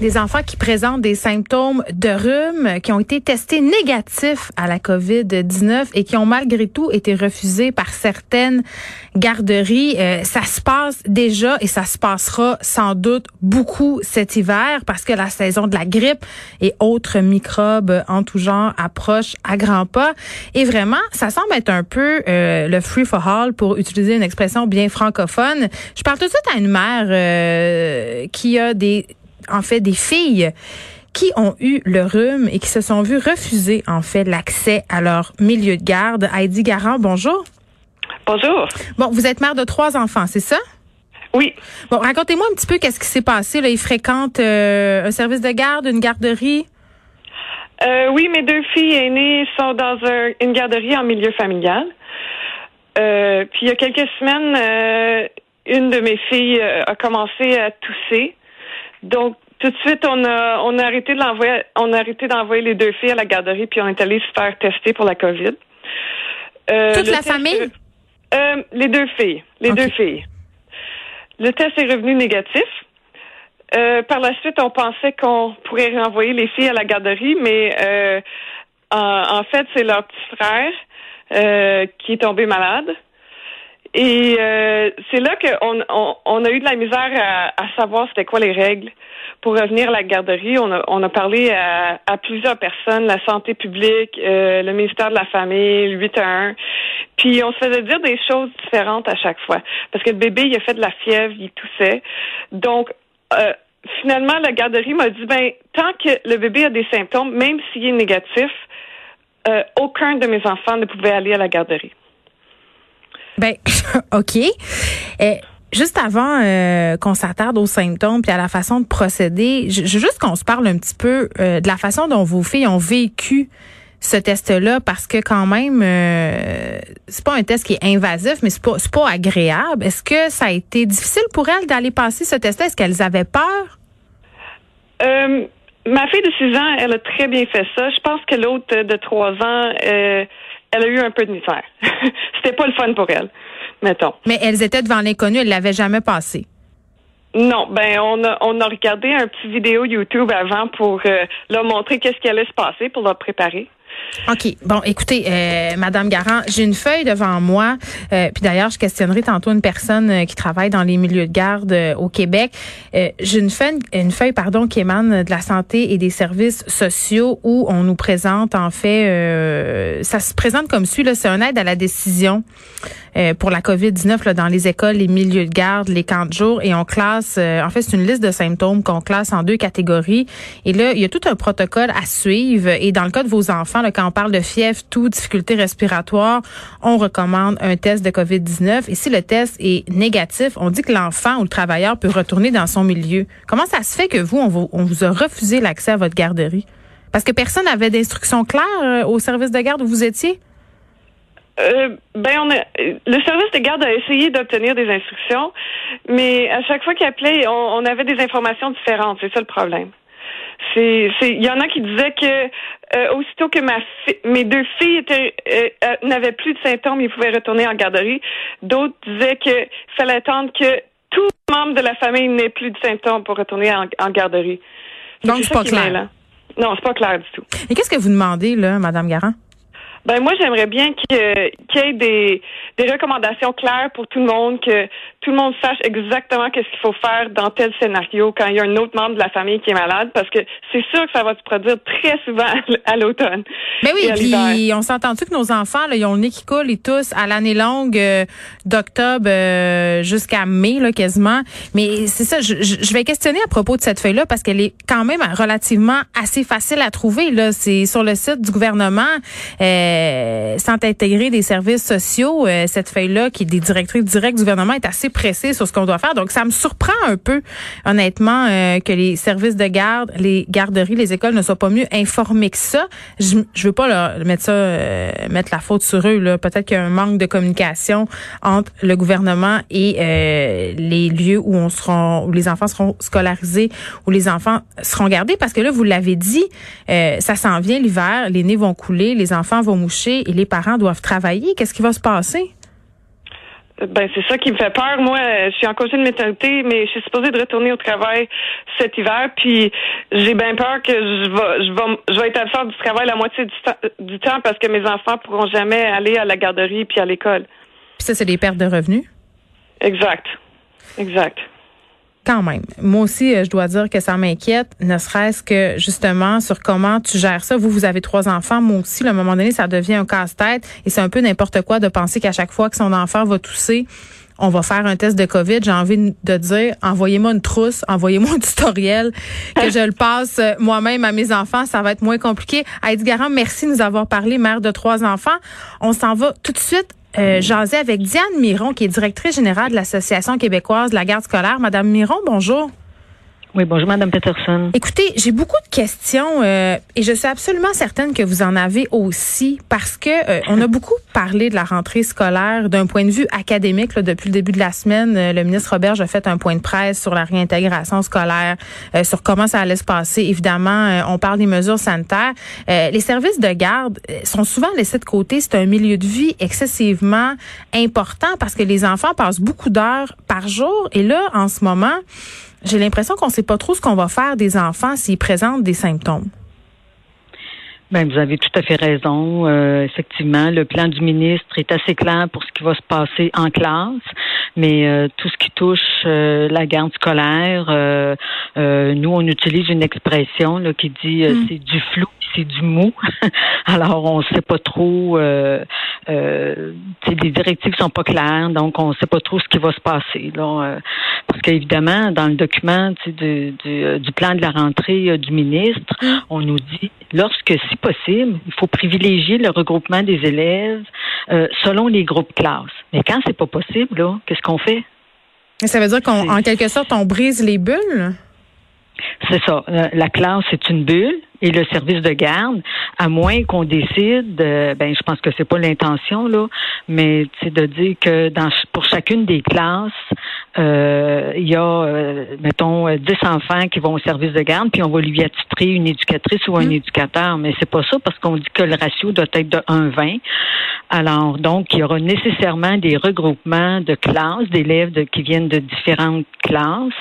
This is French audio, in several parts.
Des enfants qui présentent des symptômes de rhume, qui ont été testés négatifs à la COVID-19 et qui ont malgré tout été refusés par certaines garderies. Euh, ça se passe déjà et ça se passera sans doute beaucoup cet hiver parce que la saison de la grippe et autres microbes en tout genre approche à grands pas. Et vraiment, ça semble être un peu euh, le free for all pour utiliser une expression bien francophone. Je parle tout de suite à une mère euh, qui a des en fait des filles qui ont eu le rhume et qui se sont vues refuser en fait l'accès à leur milieu de garde. Heidi Garand, bonjour. Bonjour. Bon, vous êtes mère de trois enfants, c'est ça? Oui. Bon, racontez-moi un petit peu qu'est-ce qui s'est passé. Là, ils fréquentent euh, un service de garde, une garderie? Euh, oui, mes deux filles aînées sont dans un- une garderie en milieu familial. Euh, puis il y a quelques semaines, une de mes filles a commencé à tousser. Donc tout de suite, on a on a arrêté de l'envoyer, on a arrêté d'envoyer les deux filles à la garderie, puis on est allé se faire tester pour la COVID. Euh, Toute la test- famille? Euh, les deux filles, les deux filles. Le test est revenu négatif. Euh, par la suite, on pensait qu'on pourrait renvoyer les filles à la garderie, mais euh, en, en fait, c'est leur petit frère euh, qui est tombé malade. Et euh, c'est là qu'on on, on a eu de la misère à, à savoir c'était quoi les règles pour revenir à la garderie. On a, on a parlé à, à plusieurs personnes, la santé publique, euh, le ministère de la Famille, le 811. Puis on se faisait dire des choses différentes à chaque fois. Parce que le bébé, il a fait de la fièvre, il toussait. Donc, euh, finalement, la garderie m'a dit, ben, tant que le bébé a des symptômes, même s'il est négatif, euh, aucun de mes enfants ne pouvait aller à la garderie. Ben, OK. Euh, juste avant euh, qu'on s'attarde aux symptômes puis à la façon de procéder, je, juste qu'on se parle un petit peu euh, de la façon dont vos filles ont vécu ce test-là parce que quand même euh, c'est pas un test qui est invasif mais c'est pas c'est pas agréable. Est-ce que ça a été difficile pour elles d'aller passer ce test-là? Est-ce qu'elles avaient peur? Euh, ma fille de 6 ans, elle a très bien fait ça. Je pense que l'autre de 3 ans, elle a eu un peu de misère. C'était pas le fun pour elle, mettons. Mais elles étaient devant l'inconnu, elles l'avaient jamais passé. Non, ben on a on a regardé un petit vidéo YouTube avant pour euh, leur montrer qu'est-ce qui allait se passer pour leur préparer. OK. Bon, écoutez, euh, Madame Garand, j'ai une feuille devant moi. Euh, puis d'ailleurs, je questionnerai tantôt une personne euh, qui travaille dans les milieux de garde euh, au Québec. Euh, j'ai une feuille, une feuille, pardon, qui émane de la santé et des services sociaux où on nous présente en fait, ça se présente comme suit. C'est un aide à la décision euh, pour la COVID-19 là, dans les écoles, les milieux de garde, les camps de jour, et on classe. euh, en fait, c'est une liste de symptômes qu'on classe en deux catégories. Et là, il y a tout un protocole à suivre. Et dans le cas de vos enfants, là, quand on parle de fièvre, tout, difficulté respiratoire, on recommande un test de COVID-19. Et si le test est négatif, on dit que l'enfant ou le travailleur peut retourner dans son milieu. Comment ça se fait que vous, on vous, on vous a refusé l'accès à votre garderie? Parce que personne n'avait d'instructions claires euh, au service de garde où vous étiez? Euh, ben on a le service de garde a essayé d'obtenir des instructions, mais à chaque fois qu'il appelait, on, on avait des informations différentes. C'est ça le problème. C'est, il y en a qui disaient que euh, aussitôt que ma fi- mes deux filles étaient, euh, euh, n'avaient plus de symptômes, ils pouvaient retourner en garderie. D'autres disaient que fallait attendre que tout membre de la famille n'ait plus de symptômes pour retourner en, en garderie. Donc, C'est pas clair. Non, c'est pas clair du tout. Et qu'est-ce que vous demandez, là, Madame Garand? Ben moi j'aimerais bien qu'il y ait des, des recommandations claires pour tout le monde, que tout le monde sache exactement qu'est-ce qu'il faut faire dans tel scénario quand il y a un autre membre de la famille qui est malade, parce que c'est sûr que ça va se produire très souvent à l'automne. Mais oui, puis on s'entend-tu que nos enfants, là, ils ont le nez qui coule et tous à l'année longue euh, d'octobre euh, jusqu'à mai, là, quasiment. Mais c'est ça, je, je, vais questionner à propos de cette feuille-là parce qu'elle est quand même relativement assez facile à trouver. Là, c'est sur le site du gouvernement. Euh, euh, sans intégrer des services sociaux, euh, cette feuille-là, qui est des directrices directes du gouvernement, est assez pressée sur ce qu'on doit faire. Donc, ça me surprend un peu, honnêtement, euh, que les services de garde, les garderies, les écoles ne soient pas mieux informés que ça. Je, je veux pas leur mettre ça, mettre la faute sur eux. Là. Peut-être qu'il y a un manque de communication entre le gouvernement et les lieux où on sera, où les enfants seront scolarisés, où les enfants seront gardés. Parce que là, vous l'avez dit, ça s'en vient l'hiver, les nez vont couler, les enfants vont moucher et les parents doivent travailler. Qu'est-ce qui va se passer? Ben c'est ça qui me fait peur. Moi, je suis en congé de maternité, mais je suis supposée de retourner au travail cet hiver. Puis j'ai bien peur que je vais, je vais, je vais être absente du travail la moitié du, temps parce que mes enfants pourront jamais aller à la garderie puis à l'école. Puis ça, c'est des pertes de revenus? Exact, exact même. Moi aussi, euh, je dois dire que ça m'inquiète, ne serait-ce que justement sur comment tu gères ça. Vous, vous avez trois enfants. Moi aussi, à un moment donné, ça devient un casse-tête et c'est un peu n'importe quoi de penser qu'à chaque fois que son enfant va tousser, on va faire un test de COVID. J'ai envie de dire, envoyez-moi une trousse, envoyez-moi un tutoriel, que je le passe euh, moi-même à mes enfants. Ça va être moins compliqué. Heidi Garand, merci de nous avoir parlé, mère de trois enfants. On s'en va tout de suite euh, avec Diane Miron, qui est directrice générale de l'Association québécoise de la garde scolaire. Madame Miron, bonjour. Oui, bonjour, Madame Peterson. Écoutez, j'ai beaucoup de questions euh, et je suis absolument certaine que vous en avez aussi parce que euh, on a beaucoup parlé de la rentrée scolaire d'un point de vue académique depuis le début de la semaine. Euh, le ministre Robert a fait un point de presse sur la réintégration scolaire, sur comment ça allait se passer. Évidemment, on parle des mesures sanitaires. les services de garde sont souvent laissés de côté. C'est un milieu de vie excessivement important parce que les enfants passent beaucoup d'heures par jour et là, en ce moment, j'ai l'impression qu'on ne sait pas trop ce qu'on va faire des enfants s'ils présentent des symptômes. Ben, vous avez tout à fait raison. Euh, effectivement, le plan du ministre est assez clair pour ce qui va se passer en classe, mais euh, tout ce qui touche euh, la garde scolaire, nous, on utilise une expression là, qui dit mm. c'est du flou, c'est du mou. Alors, on ne sait pas trop. Euh, les directives sont pas claires, donc on ne sait pas trop ce qui va se passer. Là, parce qu'évidemment, dans le document du, du, plan de la rentrée du ministre, mm. on nous dit lorsque si possible, il faut privilégier le regroupement des élèves euh, selon les groupes classes. Mais quand c'est pas possible, là, qu'est-ce qu'on fait? Ça veut dire qu'en quelque sorte, on brise les bulles? C'est ça. Euh, la classe, c'est une bulle et le service de garde, à moins qu'on décide, euh, ben je pense que c'est pas l'intention là, mais c'est de dire que dans pour chacune des classes, euh, il y a euh, mettons 10 enfants qui vont au service de garde, puis on va lui attitrer une éducatrice ou un mmh. éducateur, mais c'est pas ça parce qu'on dit que le ratio doit être de 1-20. Alors donc il y aura nécessairement des regroupements de classes d'élèves qui viennent de différentes classes.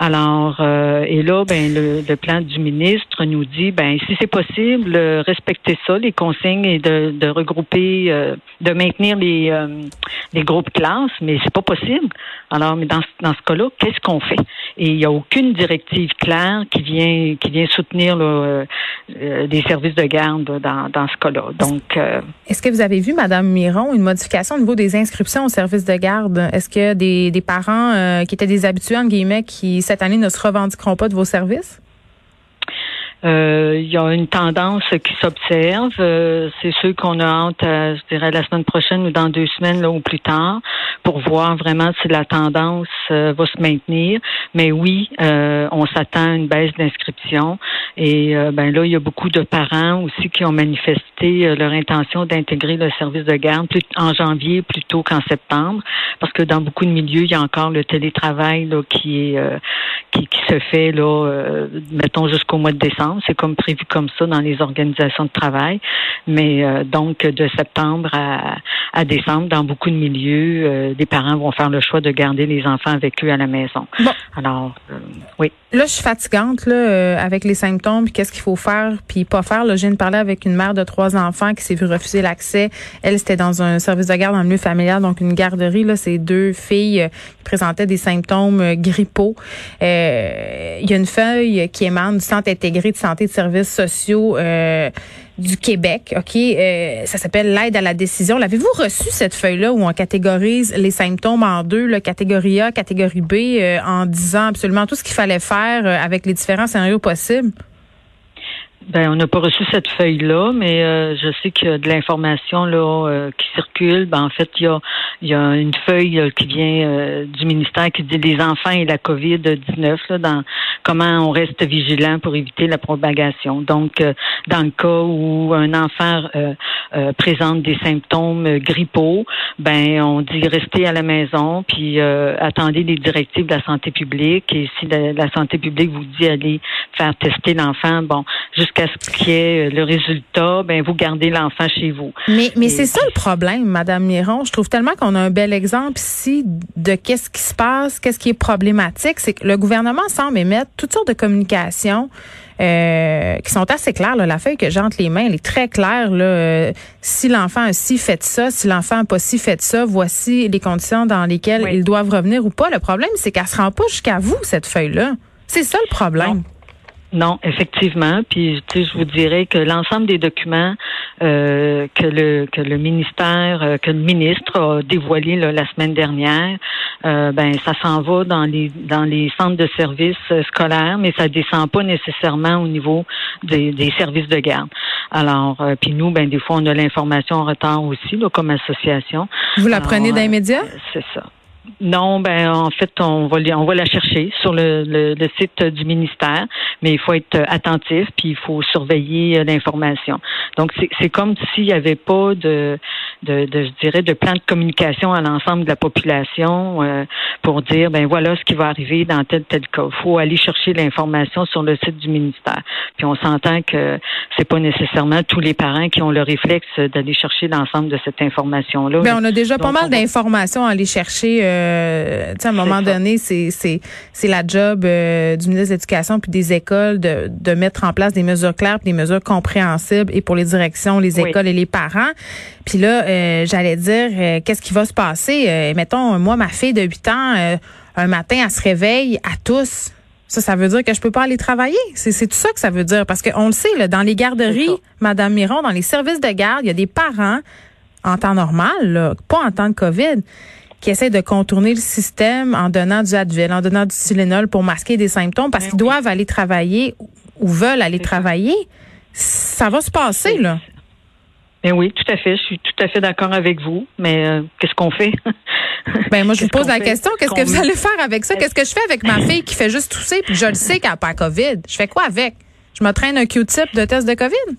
Alors et là ben le, le plan du ministre nous dit ben si c'est possible, euh, respecter ça, les consignes et de, regrouper, euh, de maintenir les, euh, les groupes classes, mais c'est pas possible. Alors, dans, dans ce cas-là, qu'est-ce qu'on fait? Et il n'y a aucune directive claire qui vient qui vient soutenir des services de garde dans, dans ce cas-là. Donc, est-ce que vous avez vu, Madame Miron, une modification au niveau des inscriptions aux services de garde? Est-ce que des, des parents qui étaient des habitués entre guillemets qui cette année ne se revendiqueront pas de vos services? Euh, il y a une tendance qui s'observe. Euh, c'est ceux qu'on a hâte, je dirais, la semaine prochaine ou dans deux semaines là, ou plus tard, pour voir vraiment si la tendance euh, va se maintenir. Mais oui, on s'attend à une baisse d'inscription. Et ben là, il y a beaucoup de parents aussi qui ont manifesté leur intention d'intégrer le service de garde en janvier plutôt qu'en septembre, parce que dans beaucoup de milieux, il y a encore le télétravail là, qui est qui, qui se fait là, mettons jusqu'au mois de décembre. C'est comme prévu comme ça dans les organisations de travail. Mais euh, donc, de septembre à, décembre, dans beaucoup de milieux, euh, des parents vont faire le choix de garder les enfants avec eux à la maison. Alors, euh, oui. Là, je suis fatigante là, avec les symptômes puis qu'est-ce qu'il faut faire, puis pas faire. Là, je viens de parler avec une mère de trois enfants qui s'est vue refuser l'accès. Elle, c'était dans un service de garde le milieu familial, donc une garderie. Là, c'est deux filles euh, qui présentaient des symptômes euh, grippaux. Euh, il y a une feuille qui émane du Centre intégré de santé et de services sociaux du Québec, OK? Euh, ça s'appelle l'aide à la décision. L'avez-vous reçu cette feuille-là où on catégorise les symptômes en deux, là, catégorie A, catégorie B, euh, en disant absolument tout ce qu'il fallait faire euh, avec les différents scénarios possibles? Ben, on n'a pas reçu cette feuille-là, mais euh, je sais qu'il y a de l'information là euh, qui circule. Ben, en fait, il y a, il y a une feuille euh, qui vient du ministère qui dit les enfants et la COVID-19 là, dans comment on reste vigilant pour éviter la propagation. Donc, dans le cas où un enfant présente des symptômes grippaux, ben on dit restez à la maison, puis attendez les directives de la santé publique. Et si la, santé publique vous dit aller faire tester l'enfant, bon, jusqu'à ce qu'il y ait le résultat, ben vous gardez l'enfant chez vous. Mais, mais c'est ça le problème, Madame Miron. Je trouve tellement qu'on a un bel exemple ici de qu'est-ce qui se passe, qu'est-ce qui est problématique, c'est que le gouvernement semble émettre toutes sortes de communications. Euh, qui sont assez claires. Là. La feuille que j'ai entre les mains, elle est très claire. Là. Euh, si l'enfant a si fait ça, si l'enfant n'a pas si fait ça, voici les conditions dans lesquelles ils doivent revenir ou pas. Le problème, c'est qu'elle se rend pas jusqu'à vous, cette feuille-là. C'est ça le problème. Non, effectivement. Puis, tu sais, je vous dirais que l'ensemble des documents euh, que le que le ministère, euh, que le ministre a dévoilé la semaine dernière, euh, ben ça s'en va dans les dans les centres de services scolaires, mais ça descend pas nécessairement au niveau des, des services de garde. Alors, puis nous, ben des fois, on a l'information en retard aussi, là, comme association. Vous la prenez d'immédiat? C'est ça. Non, ben en fait, on va on va la chercher sur le, le, site du ministère, mais il faut être attentif puis il faut surveiller euh, l'information. Donc c'est comme s'il n'y avait pas de, de, de, je dirais de plan de communication à l'ensemble de la population euh, pour dire ben voilà ce qui va arriver dans tel tel cas. Il faut aller chercher l'information sur le site du ministère. Puis on s'entend que c'est pas nécessairement tous les parents qui ont le réflexe d'aller chercher l'ensemble de cette information là. Mais on a déjà pas mal d'informations à aller chercher. Euh, à un moment donné, c'est c'est la job euh, du ministre de l'Éducation puis des écoles de, de mettre en place des mesures claires, puis des mesures compréhensibles et pour les directions, les écoles et les parents. Puis là, euh, j'allais dire, euh, qu'est-ce qui va se passer? Mettons, moi, ma fille de 8 ans, un matin, elle se réveille à tous. Ça, ça veut dire que je peux pas aller travailler. C'est tout ça que ça veut dire. Parce qu'on le sait, là, dans les garderies, Madame Miron, dans les services de garde, il y a des parents en temps normal, là, pas en temps de COVID, qui essaient de contourner le système en donnant du Advil, en donnant du Tylenol pour masquer des symptômes parce ben qu'ils doivent aller travailler ou veulent aller travailler. Ça va se passer, là. Ben oui, tout à fait. Je suis tout à fait d'accord avec vous. Mais euh, qu'est-ce qu'on fait? ben moi, je vous pose la question. Qu'est-ce que vous allez faire avec ça? Qu'est-ce que je fais avec ma fille qui fait juste tousser? Puis je le sais qu'elle n'a pas COVID? Je fais quoi avec? Je me traîne un Q-tip de test de COVID?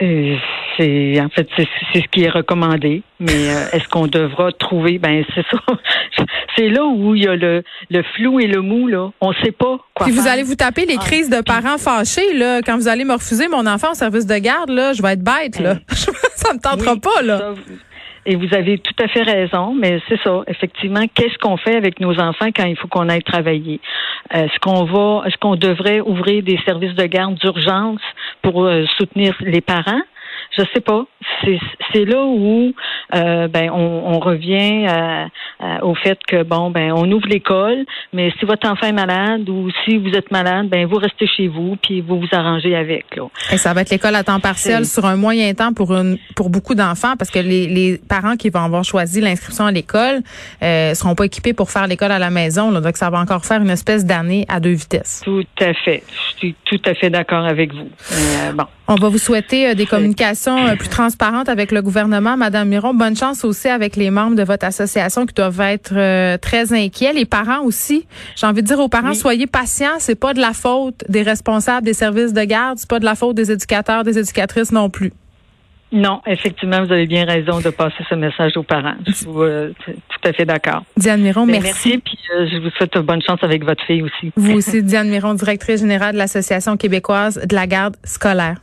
Euh, c'est en fait c'est ce qui est recommandé, mais euh, est-ce qu'on devra trouver? Ben c'est ça. c'est là où il y a le, le flou et le mou là. On sait pas quoi. Puis vous allez vous taper les ah, crises de parents fâchés là quand vous allez me refuser mon enfant au service de garde là, je vais être bête là. ça me tentera pas là. et vous avez tout à fait raison, mais c'est ça, effectivement, qu'est-ce qu'on fait avec nos enfants quand il faut qu'on aille travailler? Est-ce qu'on va, est-ce qu'on devrait ouvrir des services de garde d'urgence pour euh, soutenir les parents? Je sais pas. C'est là où euh, ben on, revient au fait que bon ben on ouvre l'école, mais si votre enfant est malade ou si vous êtes malade, ben vous restez chez vous puis vous vous arrangez avec. Là. Et ça va être l'école à temps partiel sur un moyen temps pour une pour beaucoup d'enfants parce que les, les parents qui vont avoir choisi l'inscription à l'école euh, seront pas équipés pour faire l'école à la maison. Là, donc ça va encore faire une espèce d'année à deux vitesses. Tout à fait. Je suis tout à fait d'accord avec vous. Euh, bon. On va vous souhaiter euh, des communications euh, plus transparentes avec le gouvernement. Madame Miron, bonne chance aussi avec les membres de votre association qui doivent être euh, très inquiets. Les parents aussi. J'ai envie de dire aux parents, soyez patients. C'est pas de la faute des responsables des services de garde. C'est pas de la faute des éducateurs, des éducatrices non plus. Non, effectivement, vous avez bien raison de passer ce message aux parents. Je suis tout à fait d'accord. Diane Miron, ben, merci. Merci, puis je vous souhaite bonne chance avec votre fille aussi. Vous aussi, Diane Miron, directrice générale de l'Association québécoise de la garde scolaire.